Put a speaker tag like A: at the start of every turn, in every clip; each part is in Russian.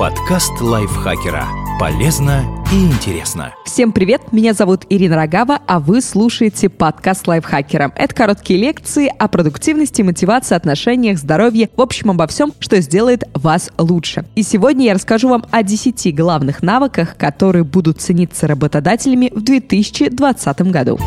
A: Подкаст лайфхакера. Полезно и интересно.
B: Всем привет, меня зовут Ирина Рогава, а вы слушаете подкаст лайфхакера. Это короткие лекции о продуктивности, мотивации, отношениях, здоровье, в общем, обо всем, что сделает вас лучше. И сегодня я расскажу вам о 10 главных навыках, которые будут цениться работодателями в 2020 году.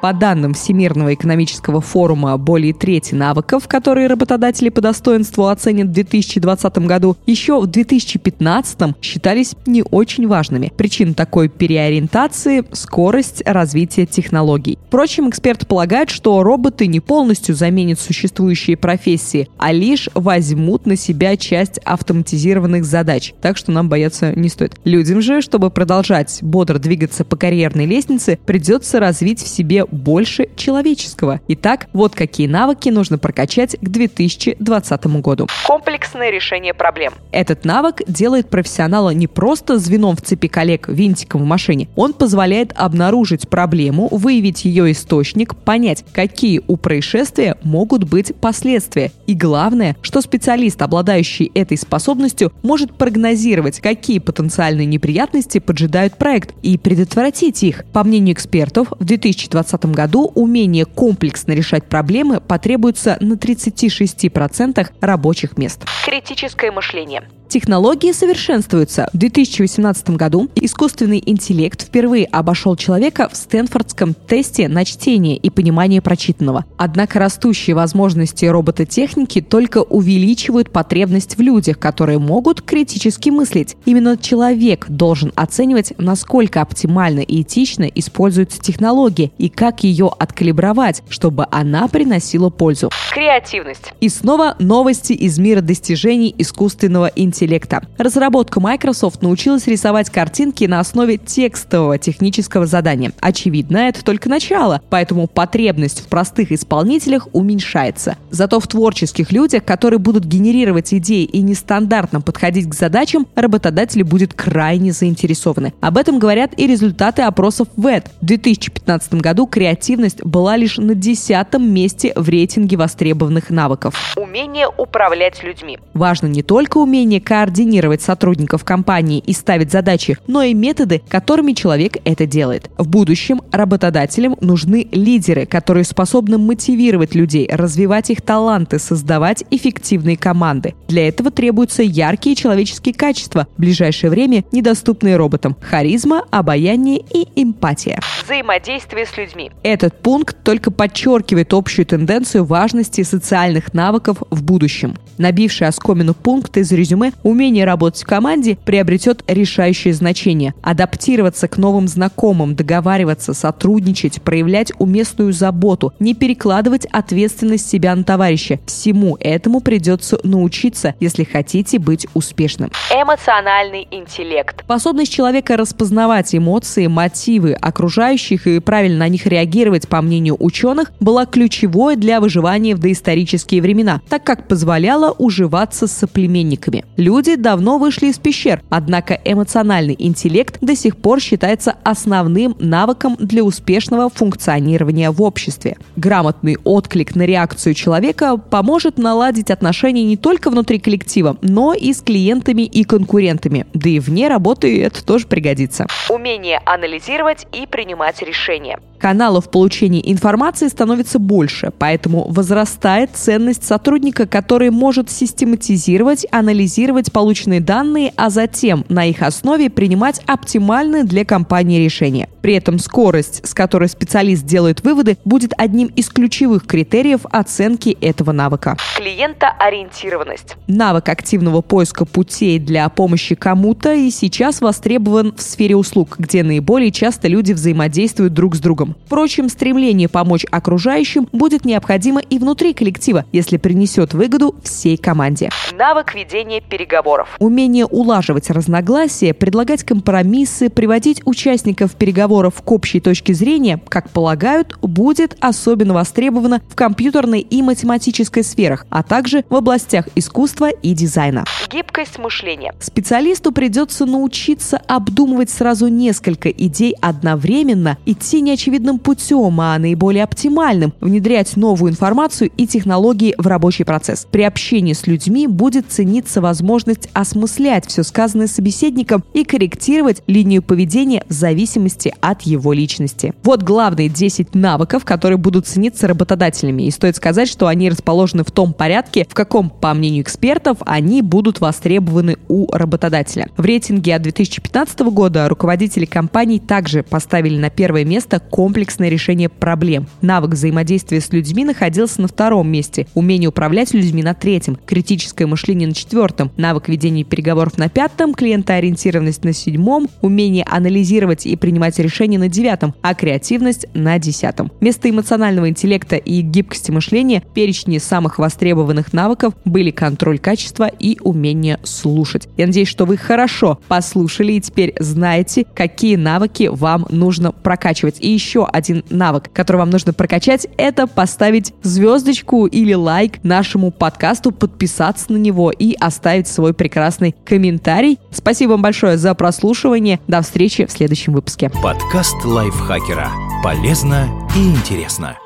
B: По данным Всемирного экономического форума, более трети навыков, которые работодатели по достоинству оценят в 2020 году, еще в 2015 считались не очень важными. Причина такой переориентации – скорость развития технологий. Впрочем, эксперты полагают, что роботы не полностью заменят существующие профессии, а лишь возьмут на себя часть автоматизированных задач. Так что нам бояться не стоит. Людям же, чтобы продолжать бодро двигаться по карьерной лестнице, придется развить в себе больше человеческого. Итак, вот какие навыки нужно прокачать к 2020 году.
C: Комплексное решение проблем.
B: Этот навык делает профессионала не просто звеном в цепи коллег, винтиком в машине. Он позволяет обнаружить проблему, выявить ее источник, понять, какие у происшествия могут быть последствия. И главное, что специалист, обладающий этой способностью, может прогнозировать, какие потенциальные неприятности поджидают проект и предотвратить их. По мнению экспертов, в 2020 2020 году умение комплексно решать проблемы потребуется на 36% рабочих мест.
C: Критическое мышление.
B: Технологии совершенствуются. В 2018 году искусственный интеллект впервые обошел человека в Стэнфордском тесте на чтение и понимание прочитанного. Однако растущие возможности робототехники только увеличивают потребность в людях, которые могут критически мыслить. Именно человек должен оценивать, насколько оптимально и этично используются технологии и как ее откалибровать, чтобы она приносила пользу.
C: Креативность.
B: И снова новости из мира достижений искусственного интеллекта интеллекта. Разработка Microsoft научилась рисовать картинки на основе текстового технического задания. Очевидно, это только начало, поэтому потребность в простых исполнителях уменьшается. Зато в творческих людях, которые будут генерировать идеи и нестандартно подходить к задачам, работодатели будут крайне заинтересованы. Об этом говорят и результаты опросов ВЭД. В 2015 году креативность была лишь на десятом месте в рейтинге востребованных навыков.
C: Умение управлять людьми.
B: Важно не только умение координировать сотрудников компании и ставить задачи, но и методы, которыми человек это делает. В будущем работодателям нужны лидеры, которые способны мотивировать людей, развивать их таланты, создавать эффективные команды. Для этого требуются яркие человеческие качества, в ближайшее время недоступные роботам – харизма, обаяние и эмпатия.
C: Взаимодействие с людьми.
B: Этот пункт только подчеркивает общую тенденцию важности социальных навыков в будущем. Набивший оскомину пункт из резюме Умение работать в команде приобретет решающее значение. Адаптироваться к новым знакомым, договариваться, сотрудничать, проявлять уместную заботу, не перекладывать ответственность себя на товарища. Всему этому придется научиться, если хотите быть успешным.
C: Эмоциональный интеллект.
B: Способность человека распознавать эмоции, мотивы окружающих и правильно на них реагировать, по мнению ученых, была ключевой для выживания в доисторические времена, так как позволяла уживаться с соплеменниками. Люди давно вышли из пещер, однако эмоциональный интеллект до сих пор считается основным навыком для успешного функционирования в обществе. Грамотный отклик на реакцию человека поможет наладить отношения не только внутри коллектива, но и с клиентами и конкурентами. Да и вне работы это тоже пригодится.
C: Умение анализировать и принимать решения.
B: Каналов получения информации становится больше, поэтому возрастает ценность сотрудника, который может систематизировать, анализировать полученные данные, а затем на их основе принимать оптимальные для компании решения. При этом скорость, с которой специалист делает выводы, будет одним из ключевых критериев оценки этого навыка.
C: Клиентоориентированность.
B: Навык активного поиска путей для помощи кому-то и сейчас востребован в сфере услуг, где наиболее часто люди взаимодействуют друг с другом. Впрочем, стремление помочь окружающим будет необходимо и внутри коллектива, если принесет выгоду всей команде.
C: Навык ведения переговоров.
B: Умение улаживать разногласия, предлагать компромиссы, приводить участников переговоров к общей точке зрения, как полагают, будет особенно востребовано в компьютерной и математической сферах, а также в областях искусства и дизайна.
C: Гибкость мышления.
B: Специалисту придется научиться обдумывать сразу несколько идей одновременно, идти не очевидным путем, а наиболее оптимальным – внедрять новую информацию и технологии в рабочий процесс. При общении с людьми будет цениться возможность осмыслять все сказанное собеседником и корректировать линию поведения в зависимости от его личности. Вот главные 10 навыков, которые будут цениться работодателями. И стоит сказать, что они расположены в том порядке, в каком, по мнению экспертов, они будут востребованы у работодателя. В рейтинге от 2015 года руководители компаний также поставили на первое место комплексное решение проблем. Навык взаимодействия с людьми находился на втором месте, умение управлять людьми на третьем, критическое мышление на четвертом, навык ведения переговоров на пятом, клиентоориентированность на седьмом, умение анализировать и принимать решения на девятом, а креативность на десятом. Вместо эмоционального интеллекта и гибкости мышления перечни самых востребованных навыков были контроль качества и умение слушать. Я надеюсь, что вы хорошо послушали и теперь знаете, какие навыки вам нужно прокачивать. И еще один навык, который вам нужно прокачать, это поставить звездочку или лайк нашему подкасту, подписаться на него и оставить свой прекрасный комментарий. Спасибо вам большое за прослушивание. До встречи в следующем выпуске.
A: Подкаст лайфхакера. Полезно и интересно.